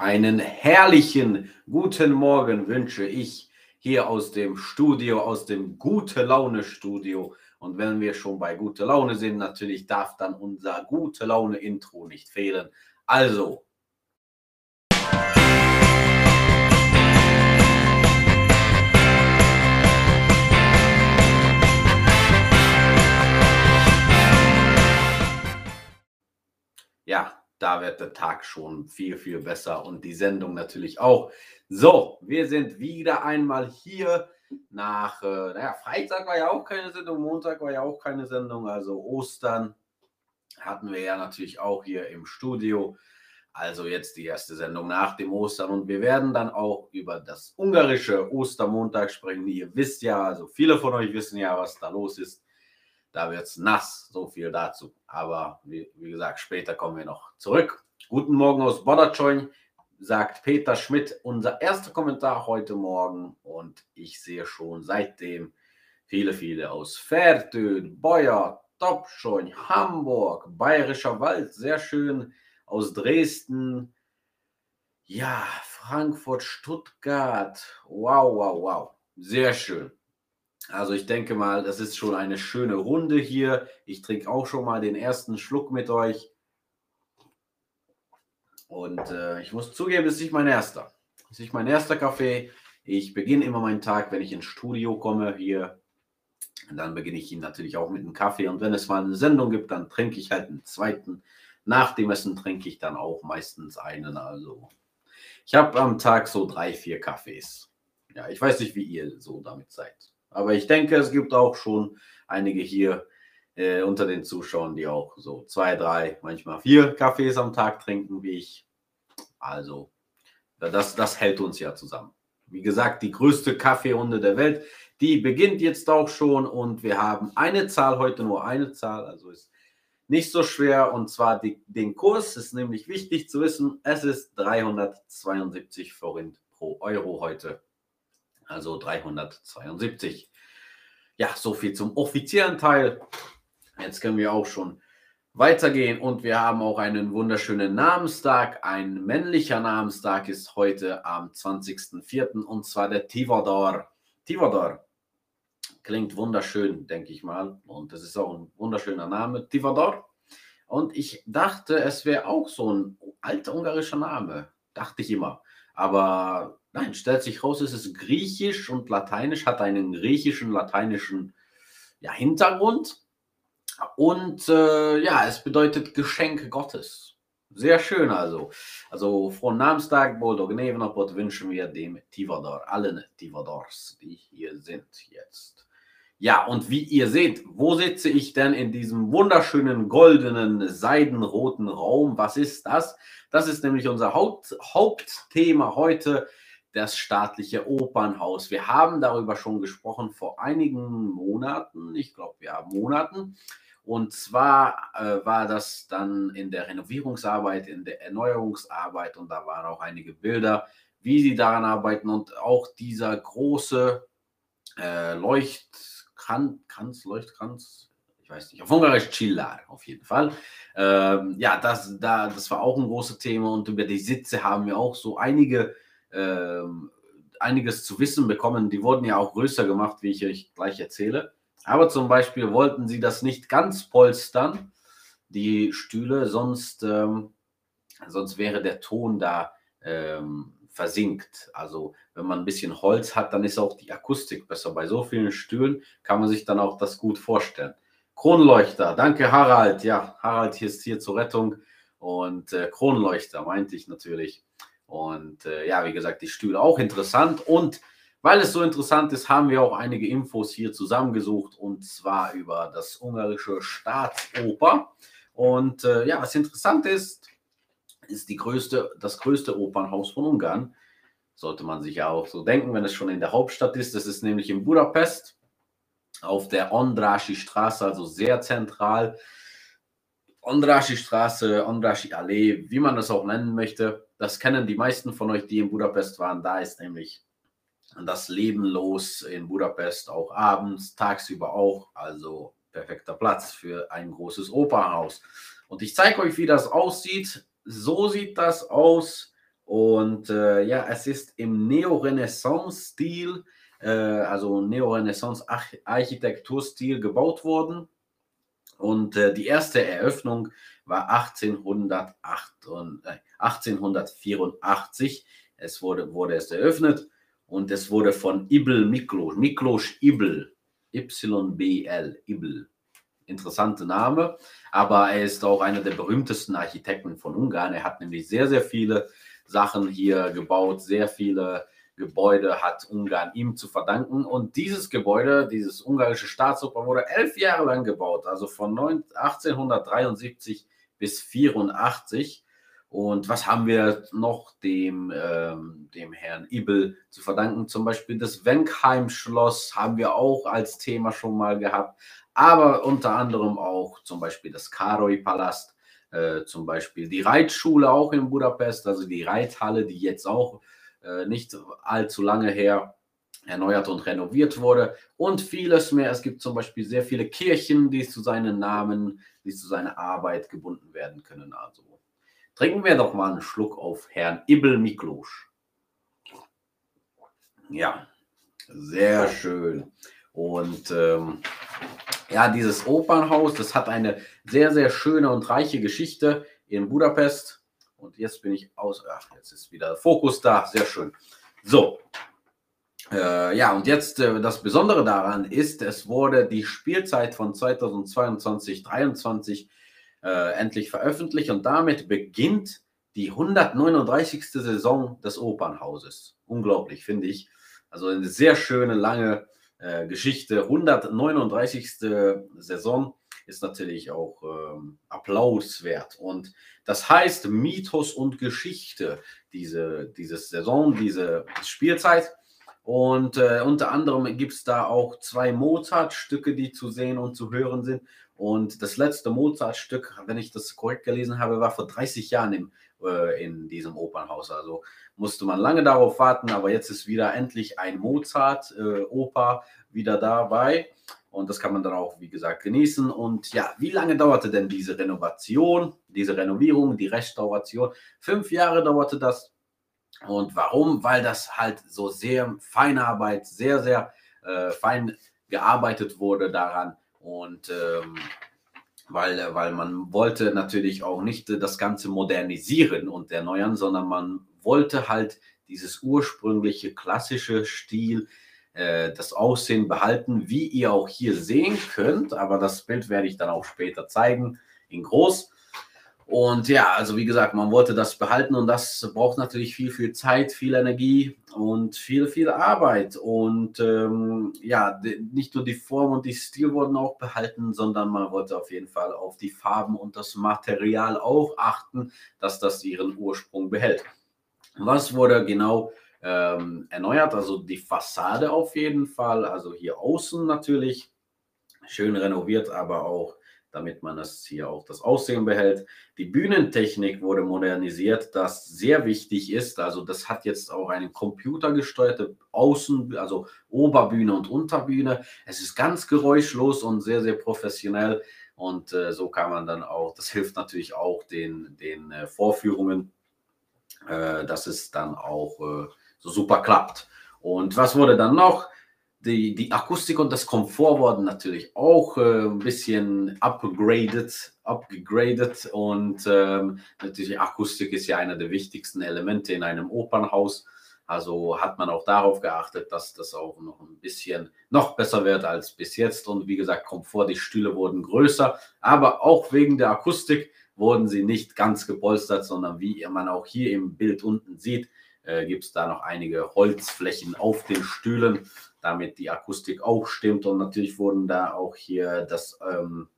Einen herrlichen guten Morgen wünsche ich hier aus dem Studio, aus dem Gute Laune Studio. Und wenn wir schon bei Gute Laune sind, natürlich darf dann unser Gute Laune Intro nicht fehlen. Also, ja, da wird der Tag schon viel, viel besser und die Sendung natürlich auch. So, wir sind wieder einmal hier nach, äh, naja, Freitag war ja auch keine Sendung, Montag war ja auch keine Sendung, also Ostern hatten wir ja natürlich auch hier im Studio. Also jetzt die erste Sendung nach dem Ostern und wir werden dann auch über das ungarische Ostermontag sprechen. Ihr wisst ja, also viele von euch wissen ja, was da los ist. Da wird es nass, so viel dazu. Aber wie, wie, gesagt, später kommen wir noch zurück. Guten Morgen aus Bodachoin, sagt Peter Schmidt, unser erster Kommentar heute Morgen. Und ich sehe schon seitdem viele, viele aus Fertüd, Beuer, Topschein, Hamburg, Bayerischer Wald, sehr schön, aus Dresden, ja, Frankfurt, Stuttgart, wow, wow, wow, sehr schön. Also ich denke mal, das ist schon eine schöne Runde hier. Ich trinke auch schon mal den ersten Schluck mit euch. Und äh, ich muss zugeben, es ist nicht mein erster. Es ist nicht mein erster Kaffee. Ich beginne immer meinen Tag, wenn ich ins Studio komme hier. Und dann beginne ich ihn natürlich auch mit einem Kaffee. Und wenn es mal eine Sendung gibt, dann trinke ich halt einen zweiten. Nach dem Essen trinke ich dann auch meistens einen. Also ich habe am Tag so drei, vier Kaffees. Ja, ich weiß nicht, wie ihr so damit seid. Aber ich denke, es gibt auch schon einige hier äh, unter den Zuschauern, die auch so zwei, drei, manchmal vier Kaffees am Tag trinken wie ich. Also, das, das hält uns ja zusammen. Wie gesagt, die größte Kaffeerunde der Welt, die beginnt jetzt auch schon und wir haben eine Zahl, heute nur eine Zahl, also ist nicht so schwer und zwar die, den Kurs, ist nämlich wichtig zu wissen, es ist 372 Forint pro Euro heute also 372. Ja, so viel zum offiziellen Teil. Jetzt können wir auch schon weitergehen und wir haben auch einen wunderschönen Namenstag. Ein männlicher Namenstag ist heute am 20.04. und zwar der Tivador. Tivador klingt wunderschön, denke ich mal. Und das ist auch ein wunderschöner Name, Tivador. Und ich dachte, es wäre auch so ein alter ungarischer Name. Dachte ich immer. Aber Nein, stellt sich raus, es ist griechisch und lateinisch, hat einen griechischen, lateinischen ja, Hintergrund. Und äh, ja, es bedeutet Geschenk Gottes. Sehr schön also. Also von Namenstag, Boldog Nevenapot wünschen wir dem Tivador, allen Tivadors, die hier sind. Ja, und wie ihr seht, wo sitze ich denn in diesem wunderschönen goldenen, seidenroten Raum? Was ist das? Das ist nämlich unser Haupt Hauptthema heute das staatliche Opernhaus. Wir haben darüber schon gesprochen vor einigen Monaten, ich glaube ja Monaten. Und zwar äh, war das dann in der Renovierungsarbeit, in der Erneuerungsarbeit und da waren auch einige Bilder, wie sie daran arbeiten und auch dieser große äh, Leuchtkranz, Leuchtkranz, ich weiß nicht, auf Ungarisch Chillar auf jeden Fall. Ähm, ja, das, da, das war auch ein großes Thema und über die Sitze haben wir auch so einige ähm, einiges zu wissen bekommen. Die wurden ja auch größer gemacht, wie ich euch gleich erzähle. Aber zum Beispiel wollten sie das nicht ganz polstern, die Stühle, sonst, ähm, sonst wäre der Ton da ähm, versinkt. Also wenn man ein bisschen Holz hat, dann ist auch die Akustik besser. Bei so vielen Stühlen kann man sich dann auch das gut vorstellen. Kronleuchter, danke Harald. Ja, Harald hier ist hier zur Rettung. Und äh, Kronleuchter meinte ich natürlich. Und äh, ja, wie gesagt, die Stühle auch interessant. Und weil es so interessant ist, haben wir auch einige Infos hier zusammengesucht und zwar über das ungarische Staatsoper. Und äh, ja, was interessant ist, ist die größte, das größte Opernhaus von Ungarn. Sollte man sich ja auch so denken, wenn es schon in der Hauptstadt ist. Das ist nämlich in Budapest auf der Ondrasi Straße, also sehr zentral. Ondrasi Straße, Ondrasi Allee, wie man das auch nennen möchte. Das kennen die meisten von euch, die in Budapest waren. Da ist nämlich das Leben los in Budapest, auch abends, tagsüber auch. Also perfekter Platz für ein großes Opernhaus. Und ich zeige euch, wie das aussieht. So sieht das aus. Und Und äh, ja, es ist im Neorenaissance-Stil, äh, also Neorenaissance-Architekturstil gebaut worden. Und äh, die erste Eröffnung war 1808, äh, 1884. Es wurde, wurde es eröffnet und es wurde von Ibel Miklos, Miklos Ibel, YBL, Ibel. Interessante Name, aber er ist auch einer der berühmtesten Architekten von Ungarn. Er hat nämlich sehr, sehr viele Sachen hier gebaut, sehr viele Gebäude hat Ungarn ihm zu verdanken. Und dieses Gebäude, dieses ungarische Staatsoper, wurde elf Jahre lang gebaut, also von 1873 bis 84. Und was haben wir noch dem, ähm, dem Herrn Ibel zu verdanken? Zum Beispiel das Wenkheim-Schloss haben wir auch als Thema schon mal gehabt, aber unter anderem auch zum Beispiel das Karoi-Palast, äh, zum Beispiel die Reitschule auch in Budapest, also die Reithalle, die jetzt auch äh, nicht allzu lange her erneuert und renoviert wurde und vieles mehr. Es gibt zum Beispiel sehr viele Kirchen, die zu seinen Namen, die zu seiner Arbeit gebunden werden können. Also trinken wir doch mal einen Schluck auf Herrn Ibel Miklosch. Ja, sehr schön. Und ähm, ja, dieses Opernhaus, das hat eine sehr, sehr schöne und reiche Geschichte in Budapest. Und jetzt bin ich aus. Ach, jetzt ist wieder Fokus da. Sehr schön. So. Äh, ja, und jetzt äh, das Besondere daran ist, es wurde die Spielzeit von 2022, 2023 äh, endlich veröffentlicht und damit beginnt die 139. Saison des Opernhauses. Unglaublich, finde ich. Also eine sehr schöne, lange äh, Geschichte. 139. Saison ist natürlich auch ähm, applauswert. Und das heißt Mythos und Geschichte, diese, diese Saison, diese Spielzeit. Und äh, unter anderem gibt es da auch zwei Mozart-Stücke, die zu sehen und zu hören sind. Und das letzte Mozart-Stück, wenn ich das korrekt gelesen habe, war vor 30 Jahren im, äh, in diesem Opernhaus. Also musste man lange darauf warten, aber jetzt ist wieder endlich ein Mozart-Oper äh, wieder dabei. Und das kann man dann auch, wie gesagt, genießen. Und ja, wie lange dauerte denn diese Renovation, diese Renovierung, die Restauration? Fünf Jahre dauerte das. Und warum? Weil das halt so sehr feine Arbeit, sehr, sehr äh, fein gearbeitet wurde daran. Und ähm, weil, weil man wollte natürlich auch nicht das Ganze modernisieren und erneuern, sondern man wollte halt dieses ursprüngliche klassische Stil, äh, das Aussehen behalten, wie ihr auch hier sehen könnt. Aber das Bild werde ich dann auch später zeigen, in groß. Und ja, also wie gesagt, man wollte das behalten und das braucht natürlich viel, viel Zeit, viel Energie und viel, viel Arbeit. Und ähm, ja, nicht nur die Form und die Stil wurden auch behalten, sondern man wollte auf jeden Fall auf die Farben und das Material auch achten, dass das ihren Ursprung behält. Was wurde genau ähm, erneuert? Also die Fassade auf jeden Fall, also hier außen natürlich schön renoviert, aber auch damit man das hier auch das Aussehen behält. Die Bühnentechnik wurde modernisiert, das sehr wichtig ist. Also das hat jetzt auch eine computergesteuerte Außen, also Oberbühne und Unterbühne. Es ist ganz geräuschlos und sehr, sehr professionell. Und äh, so kann man dann auch, das hilft natürlich auch den, den äh, Vorführungen, äh, dass es dann auch äh, so super klappt. Und was wurde dann noch? Die, die Akustik und das Komfort wurden natürlich auch äh, ein bisschen upgraded, upgraded und ähm, natürlich Akustik ist ja einer der wichtigsten Elemente in einem Opernhaus. Also hat man auch darauf geachtet, dass das auch noch ein bisschen noch besser wird als bis jetzt. Und wie gesagt, Komfort, die Stühle wurden größer, aber auch wegen der Akustik wurden sie nicht ganz gepolstert, sondern wie man auch hier im Bild unten sieht, äh, gibt es da noch einige Holzflächen auf den Stühlen, damit die Akustik auch stimmt. Und natürlich wurden da auch hier das ähm,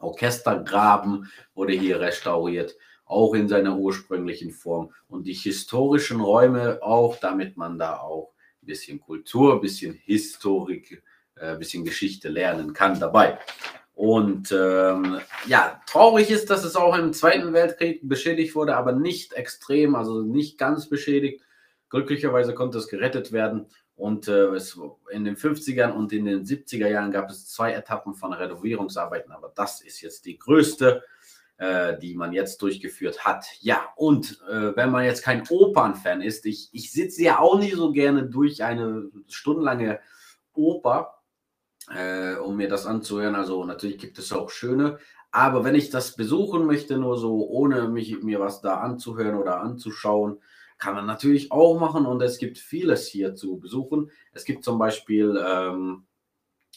Orchestergraben wurde hier restauriert, auch in seiner ursprünglichen Form. Und die historischen Räume auch, damit man da auch ein bisschen Kultur, ein bisschen Historik, ein äh, bisschen Geschichte lernen kann dabei. Und ähm, ja, traurig ist, dass es auch im Zweiten Weltkrieg beschädigt wurde, aber nicht extrem, also nicht ganz beschädigt. Glücklicherweise konnte es gerettet werden. Und äh, es, in den 50ern und in den 70er Jahren gab es zwei Etappen von Renovierungsarbeiten, aber das ist jetzt die größte äh, die man jetzt durchgeführt hat. Ja, und äh, wenn man jetzt kein Opernfan ist, ich, ich sitze ja auch nicht so gerne durch eine stundenlange Oper, äh, um mir das anzuhören. Also natürlich gibt es auch schöne, aber wenn ich das besuchen möchte, nur so, ohne mich, mir was da anzuhören oder anzuschauen, kann man natürlich auch machen und es gibt vieles hier zu besuchen. Es gibt zum Beispiel ähm,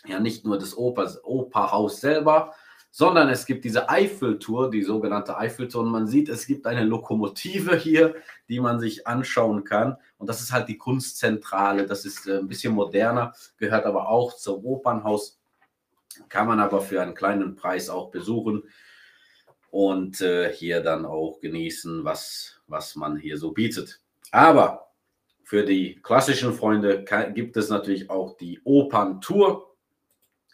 ja nicht nur das Oper, Operhaus selber, sondern es gibt diese Eiffeltour, die sogenannte Eiffeltour. Und man sieht, es gibt eine Lokomotive hier, die man sich anschauen kann. Und das ist halt die Kunstzentrale. Das ist äh, ein bisschen moderner, gehört aber auch zum Opernhaus. Kann man aber für einen kleinen Preis auch besuchen und äh, hier dann auch genießen, was, was man hier so bietet. Aber für die klassischen Freunde gibt es natürlich auch die Operntour.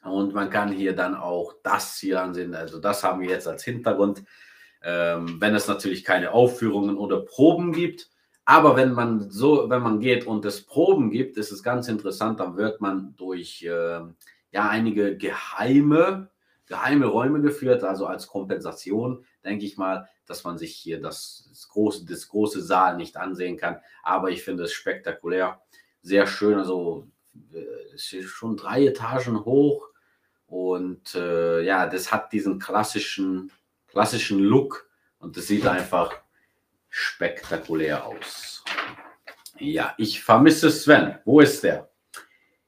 Und man kann hier dann auch das hier ansehen. Also das haben wir jetzt als Hintergrund. Ähm, wenn es natürlich keine Aufführungen oder Proben gibt. Aber wenn man so, wenn man geht und es Proben gibt, ist es ganz interessant, dann wird man durch äh, ja einige geheime, geheime Räume geführt, also als Kompensation, denke ich mal, dass man sich hier das, das, große, das große Saal nicht ansehen kann. Aber ich finde es spektakulär, sehr schön. Also äh, ist schon drei Etagen hoch und äh, ja, das hat diesen klassischen, klassischen Look und das sieht einfach spektakulär aus. Ja, ich vermisse Sven. Wo ist der?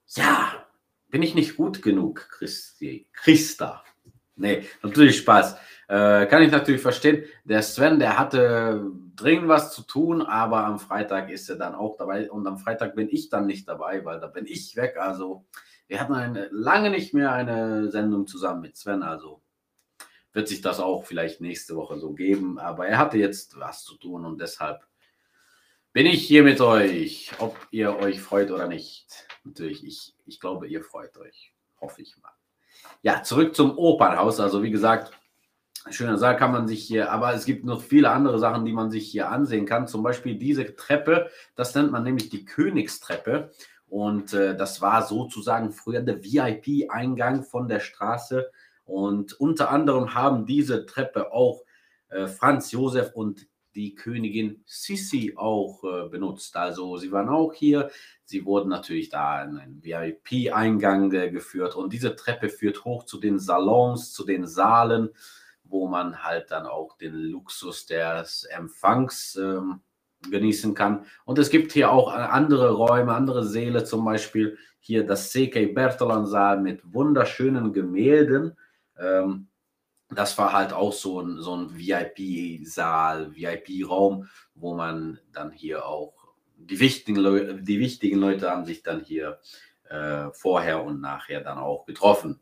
Ja, bin ich nicht gut genug, Christi, Christa? Nee, natürlich Spaß. Äh, kann ich natürlich verstehen. Der Sven, der hatte dringend was zu tun, aber am Freitag ist er dann auch dabei und am Freitag bin ich dann nicht dabei, weil da bin ich weg. Also wir hatten eine, lange nicht mehr eine Sendung zusammen mit Sven, also wird sich das auch vielleicht nächste Woche so geben. Aber er hatte jetzt was zu tun und deshalb bin ich hier mit euch, ob ihr euch freut oder nicht. Natürlich, ich, ich glaube, ihr freut euch. Hoffe ich mal. Ja, zurück zum Opernhaus. Also wie gesagt, schöner Saal kann man sich hier, aber es gibt noch viele andere Sachen, die man sich hier ansehen kann. Zum Beispiel diese Treppe, das nennt man nämlich die Königstreppe. Und äh, das war sozusagen früher der VIP-Eingang von der Straße. Und unter anderem haben diese Treppe auch äh, Franz Josef und die Königin Sissi auch äh, benutzt. Also sie waren auch hier. Sie wurden natürlich da in einen VIP-Eingang äh, geführt. Und diese Treppe führt hoch zu den Salons, zu den Saalen, wo man halt dann auch den Luxus des Empfangs ähm, genießen kann. Und es gibt hier auch andere Räume, andere Säle, zum Beispiel hier das CK Bertalan-Saal mit wunderschönen Gemälden. Ähm, das war halt auch so ein, so ein VIP-Saal, VIP-Raum, wo man dann hier auch die wichtigen, Leu die wichtigen Leute haben sich dann hier äh, vorher und nachher dann auch getroffen.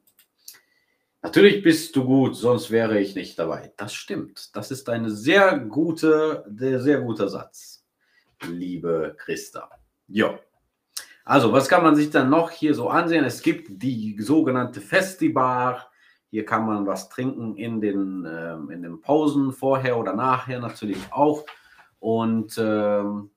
Natürlich bist du gut, sonst wäre ich nicht dabei. Das stimmt. Das ist ein sehr guter, sehr guter Satz, liebe Christa. Ja. Also, was kann man sich dann noch hier so ansehen? Es gibt die sogenannte Festibar. Hier kann man was trinken in den, ähm, in den Pausen vorher oder nachher natürlich auch. Und ähm,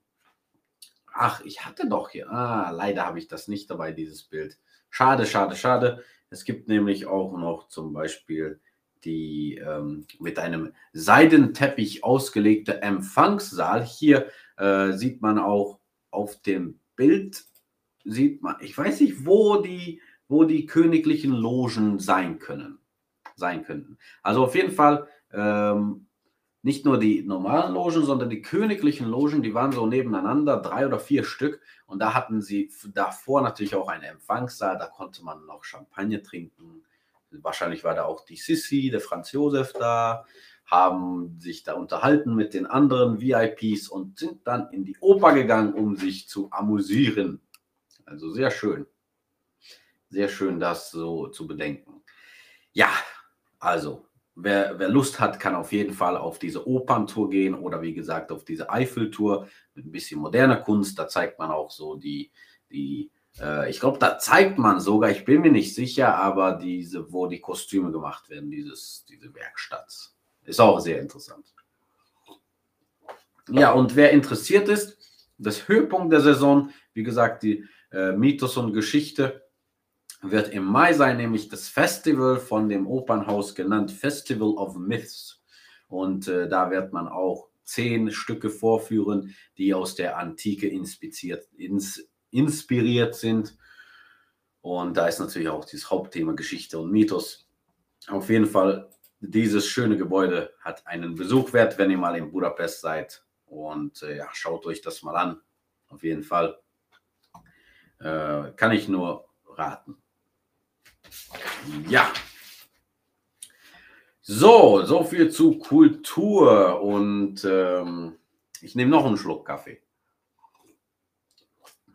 ach, ich hatte doch hier. Ah, leider habe ich das nicht dabei, dieses Bild. Schade, schade, schade. Es gibt nämlich auch noch zum Beispiel die ähm, mit einem Seidenteppich ausgelegte Empfangssaal. Hier äh, sieht man auch auf dem Bild, sieht man, ich weiß nicht, wo die, wo die königlichen Logen sein können, sein könnten. Also auf jeden Fall ähm, nicht nur die normalen Logen, sondern die königlichen Logen, die waren so nebeneinander, drei oder vier Stück. Und da hatten sie davor natürlich auch einen Empfangssaal, da konnte man noch Champagner trinken. Wahrscheinlich war da auch die Sissi, der Franz Josef da, haben sich da unterhalten mit den anderen VIPs und sind dann in die Oper gegangen, um sich zu amüsieren. Also sehr schön. Sehr schön, das so zu bedenken. Ja, also Wer, wer, Lust hat, kann auf jeden Fall auf diese Operntour gehen oder wie gesagt auf diese Eiffeltour mit ein bisschen moderner Kunst. Da zeigt man auch so die, die äh, ich glaube, da zeigt man sogar, ich bin mir nicht sicher, aber diese, wo die Kostüme gemacht werden, dieses, diese Werkstatt. Ist auch sehr interessant. Ja, und wer interessiert ist, das Höhepunkt der Saison, wie gesagt, die äh, Mythos und Geschichte wird im Mai sein, nämlich das Festival von dem Opernhaus genannt Festival of Myths. Und äh, da wird man auch zehn Stücke vorführen, die aus der Antike inspiziert, ins, inspiriert sind. Und da ist natürlich auch dieses Hauptthema Geschichte und Mythos. Auf jeden Fall, dieses schöne Gebäude hat einen Besuch wert, wenn ihr mal in Budapest seid. Und äh, ja, schaut euch das mal an. Auf jeden Fall. Äh, kann ich nur raten. Ja. So, so viel zu Kultur und ähm, ich nehme noch einen Schluck Kaffee.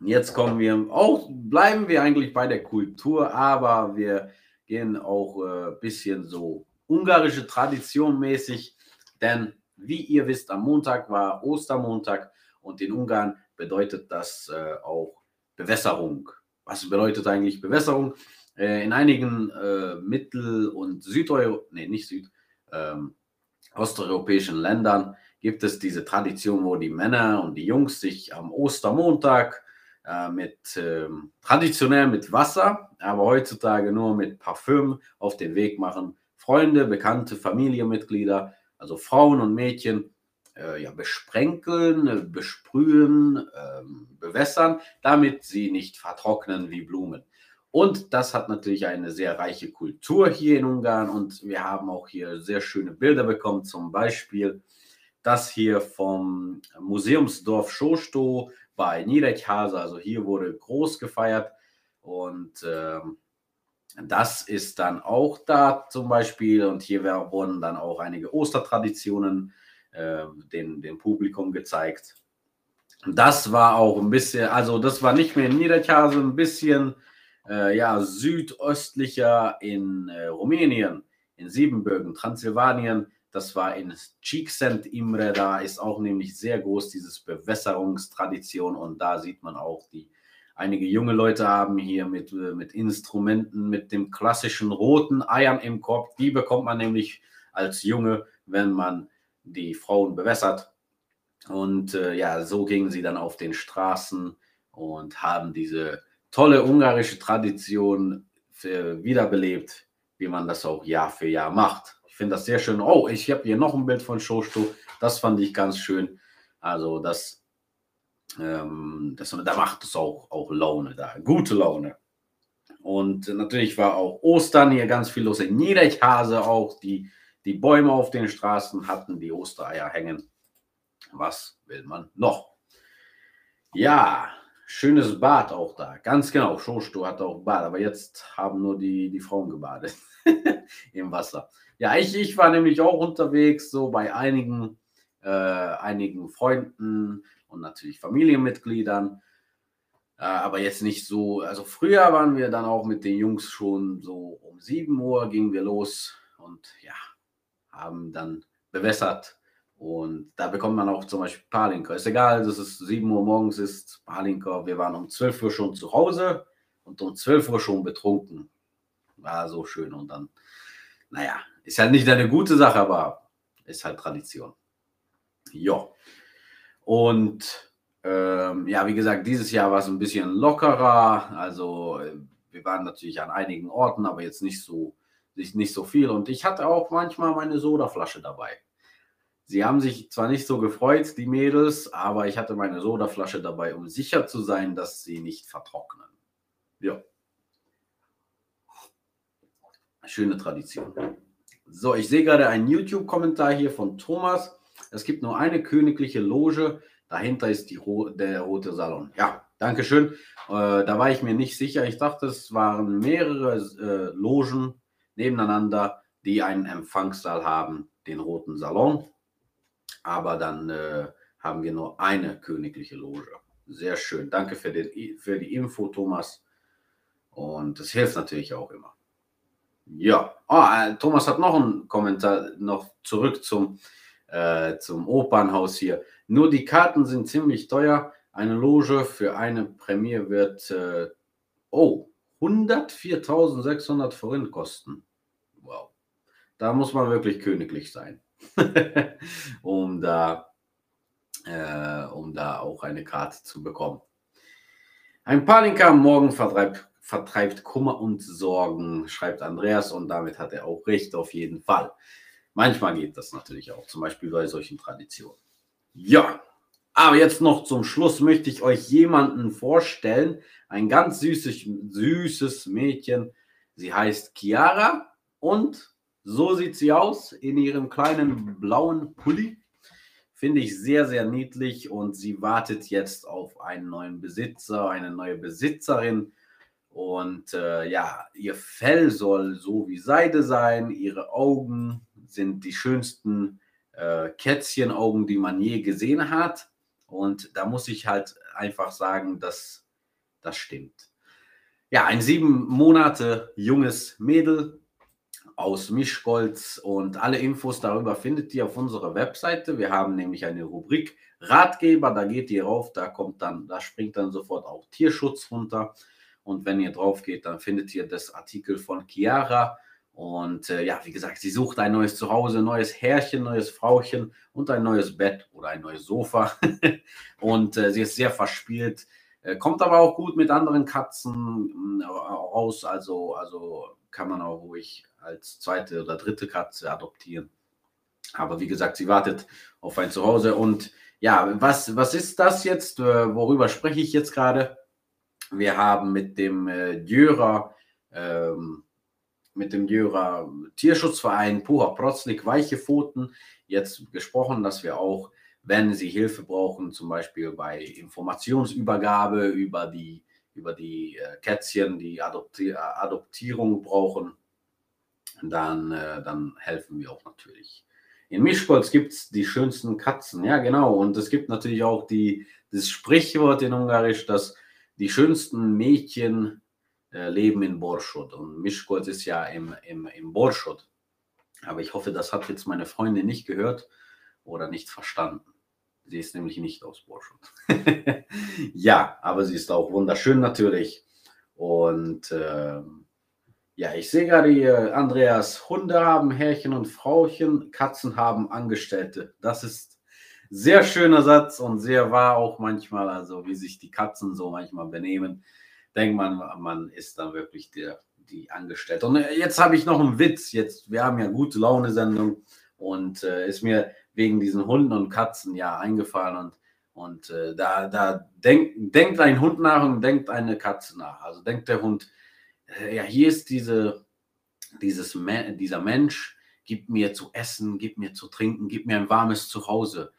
Jetzt kommen wir auch, bleiben wir eigentlich bei der Kultur, aber wir gehen auch ein äh, bisschen so ungarische Tradition mäßig, denn wie ihr wisst, am Montag war Ostermontag und in Ungarn bedeutet das äh, auch Bewässerung. Was bedeutet eigentlich Bewässerung? Äh, in einigen äh, Mittel- und Südeuropäischen, nee, nicht Süd, ähm, osteuropäischen Ländern gibt es diese Tradition, wo die Männer und die Jungs sich am Ostermontag äh, mit ähm, traditionell mit Wasser, aber heutzutage nur mit Parfüm auf den Weg machen. Freunde, bekannte Familienmitglieder, also Frauen und Mädchen, äh, ja, besprenkeln, äh, besprühen, ähm, bewässern, damit sie nicht vertrocknen wie Blumen. Und das hat natürlich eine sehr reiche Kultur hier in Ungarn. Und wir haben auch hier sehr schöne Bilder bekommen, zum Beispiel das hier vom Museumsdorf Schosto bei Nyíregyháza, also hier wurde groß gefeiert. Und äh, das ist dann auch da zum Beispiel. Und hier wurden dann auch einige Ostertraditionen äh, dem, dem Publikum gezeigt. Das war auch ein bisschen, also das war nicht mehr in Niederchase, ein bisschen äh, ja, südöstlicher in äh, Rumänien, in Siebenbürgen, Transsilvanien. Das war in Csíkszent Imre, da ist auch nämlich sehr groß dieses Bewässerungstradition und da sieht man auch die einige junge Leute haben hier mit, äh, mit Instrumenten, mit dem klassischen roten Eiern im Kopf. Die bekommt man nämlich als Junge, wenn man die Frauen bewässert. Und äh, ja, so gingen sie dann auf den Straßen und haben diese tolle ungarische Tradition wiederbelebt, wie man das auch Jahr für Jahr macht. Ich finde das sehr schön. Oh, ich habe hier noch ein Bild von Shosto. Das fand ich ganz schön. Also das, ähm, das da macht es auch, auch Laune da, gute Laune. Und natürlich war auch Ostern hier ganz viel los in Niederchhase auch. Die, die Bäume auf den Straßen hatten die Ostereier hängen. Was will man noch? Ja, Schönes Bad auch da. Ganz genau. Schosto hat auch Bad, aber jetzt haben nur die, die Frauen gebadet im Wasser. Ja, ich, ich war nämlich auch unterwegs, so bei einigen, äh, einigen Freunden und natürlich Familienmitgliedern. Äh, aber jetzt nicht so. Also früher waren wir dann auch mit den Jungs schon so um 7 Uhr gingen wir los und ja, haben dann bewässert und da bekommt man auch zum Beispiel Palinka. Ist egal, dass es 7 Uhr morgens ist, Palinka. Wir waren um 12 Uhr schon zu Hause und um 12 Uhr schon betrunken. War so schön. Und dann, naja, ist halt nicht eine gute Sache, aber ist halt Tradition. Ja. Und ähm, ja, wie gesagt, dieses Jahr war es ein bisschen lockerer. Also wir waren natürlich an einigen Orten, aber jetzt nicht so, nicht so viel. Und ich hatte auch manchmal meine Sodaflasche dabei. Sie haben sich zwar nicht so gefreut, die Mädels, aber ich hatte meine Sodaflasche dabei, um sicher zu sein, dass sie nicht vertrocknen. Ja. Schöne Tradition. So, ich sehe gerade einen YouTube-Kommentar hier von Thomas. Es gibt nur eine königliche Loge. Dahinter ist die, der rote Salon. Ja, danke schön. Äh, da war ich mir nicht sicher. Ich dachte, es waren mehrere äh, Logen nebeneinander, die einen Empfangssaal haben, den roten Salon aber dann äh, haben wir nur eine königliche Loge. Sehr schön. Danke für, den, für die Info, Thomas. Und das hilft natürlich auch immer. Ja, oh, Thomas hat noch einen Kommentar, noch zurück zum, äh, zum Opernhaus hier. Nur die Karten sind ziemlich teuer. Eine Loge für eine Premiere wird, äh, oh, 104.600 Forint kosten. Wow. Da muss man wirklich königlich sein. um, da, äh, um da auch eine Karte zu bekommen. Ein Palinka am Morgen vertreibt, vertreibt Kummer und Sorgen, schreibt Andreas und damit hat er auch recht auf jeden Fall. Manchmal geht das natürlich auch, zum Beispiel bei solchen Traditionen. Ja, aber jetzt noch zum Schluss möchte ich euch jemanden vorstellen. Ein ganz süßes, süßes Mädchen. Sie heißt Chiara und so sieht sie aus in ihrem kleinen blauen Pulli. Finde ich sehr, sehr niedlich und sie wartet jetzt auf einen neuen Besitzer, eine neue Besitzerin. Und äh, ja, ihr Fell soll so wie Seide sein, ihre Augen sind die schönsten äh, Kätzchenaugen, die man je gesehen hat. Und da muss ich halt einfach sagen, dass das stimmt. Ja, ein sieben Monate junges Mädel aus Mischgolz und alle Infos darüber findet ihr auf unserer Webseite. Wir haben nämlich eine Rubrik Ratgeber, da geht ihr rauf, da kommt dann, da springt dann sofort auch Tierschutz runter. Und wenn ihr drauf geht, dann findet ihr das Artikel von Chiara und äh, ja, wie gesagt, sie sucht ein neues Zuhause, neues Herrchen, neues Frauchen und ein neues Bett oder ein neues Sofa. und äh, sie ist sehr verspielt, äh, kommt aber auch gut mit anderen Katzen äh, raus. Also, also kann man auch ruhig als zweite oder dritte Katze adoptieren. Aber wie gesagt, sie wartet auf ein Zuhause. Und ja, was, was ist das jetzt? Äh, worüber spreche ich jetzt gerade? Wir haben mit dem äh, Dürer. Ähm, mit dem Jörer Tierschutzverein Puha Protzlik Weiche Pfoten jetzt gesprochen, dass wir auch, wenn Sie Hilfe brauchen, zum Beispiel bei Informationsübergabe über die, über die äh, Kätzchen, die Adopti Adoptierung brauchen, dann, äh, dann helfen wir auch natürlich. In Mischkolz gibt es die schönsten Katzen, ja genau. Und es gibt natürlich auch die, das Sprichwort in Ungarisch, dass die schönsten Mädchen äh, leben in Borschot. Und Mischkolz ist ja im, im, im Borschot. Aber ich hoffe, das hat jetzt meine Freundin nicht gehört oder nicht verstanden. Sie ist nämlich nicht aus Borschot. ja, aber sie ist auch wunderschön natürlich. Und äh, ja, ich sehe gerade hier, Andreas, Hunde haben Herrchen und Frauchen, Katzen haben Angestellte. Das ist sehr schöner Satz und sehr wahr auch manchmal, also wie sich die Katzen so manchmal benehmen denkt man, man ist dann wirklich der, die Angestellte. Und äh, jetzt habe ich noch einen Witz. Jetzt, wir haben ja gute Laune-Sendung und äh, ist mir wegen diesen Hunden und Katzen ja eingefallen und und äh, da, da denk, denkt ein Hund nach und denkt eine Katze nach. Also denkt der Hund, ja, hier ist diese, dieses, dieser Mensch, gib mir zu essen, gib mir zu trinken, gib mir ein warmes Zuhause.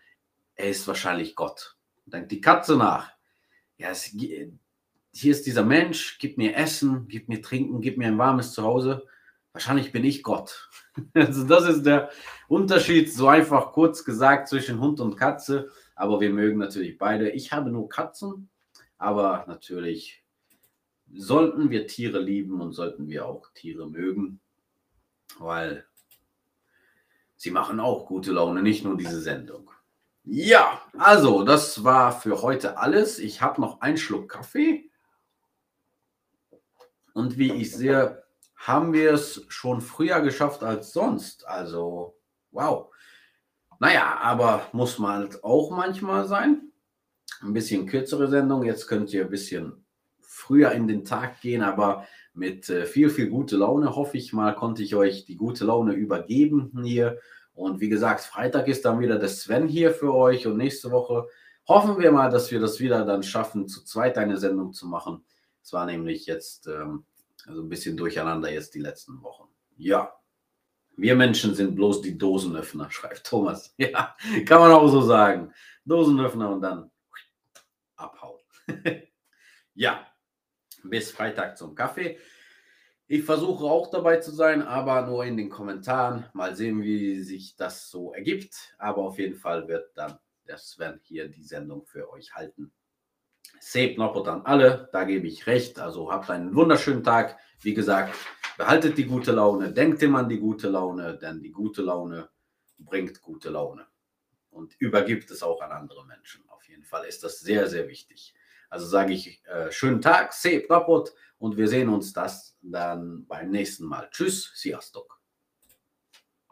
Er ist wahrscheinlich Gott. Denkt die Katze nach. Ja, es, hier ist dieser Mensch, gib mir Essen, gib mir Trinken, gib mir ein warmes Zuhause. Wahrscheinlich bin ich Gott. Also das ist der Unterschied, so einfach kurz gesagt, zwischen Hund und Katze. Aber wir mögen natürlich beide. Ich habe nur Katzen, aber natürlich sollten wir Tiere lieben und sollten wir auch Tiere mögen, weil sie machen auch gute Laune, nicht nur diese Sendung. Ja, also das war für heute alles. Ich habe noch einen Schluck Kaffee. Und wie ich sehe, haben wir es schon früher geschafft als sonst. Also, wow. Naja, aber muss man halt auch manchmal sein. Ein bisschen kürzere Sendung. Jetzt könnt ihr ein bisschen früher in den Tag gehen, aber mit äh, viel, viel gute Laune, hoffe ich mal, konnte ich euch die gute Laune übergeben hier. Und wie gesagt, Freitag ist dann wieder der Sven hier für euch und nächste Woche hoffen wir mal, dass wir das wieder dann schaffen, zu zweit eine Sendung zu machen. Es war nämlich jetzt ähm, also ein bisschen durcheinander jetzt die letzten Wochen. Ja, wir Menschen sind bloß die Dosenöffner, schreibt Thomas. Ja, kann man auch so sagen. Dosenöffner und dann abhauen. ja, bis Freitag zum Kaffee. Ich versuche auch dabei zu sein, aber nur in den Kommentaren. Mal sehen, wie sich das so ergibt. Aber auf jeden Fall wird dann der Sven hier die Sendung für euch halten. Save Nopot an alle, da gebe ich recht. Also habt einen wunderschönen Tag. Wie gesagt, behaltet die gute Laune, denkt immer an die gute Laune, denn die gute Laune bringt gute Laune und übergibt es auch an andere Menschen. Auf jeden Fall ist das sehr, sehr wichtig. Also sage ich äh, schönen Tag, Save Nopot und wir sehen uns das dann beim nächsten Mal. Tschüss, Siastok.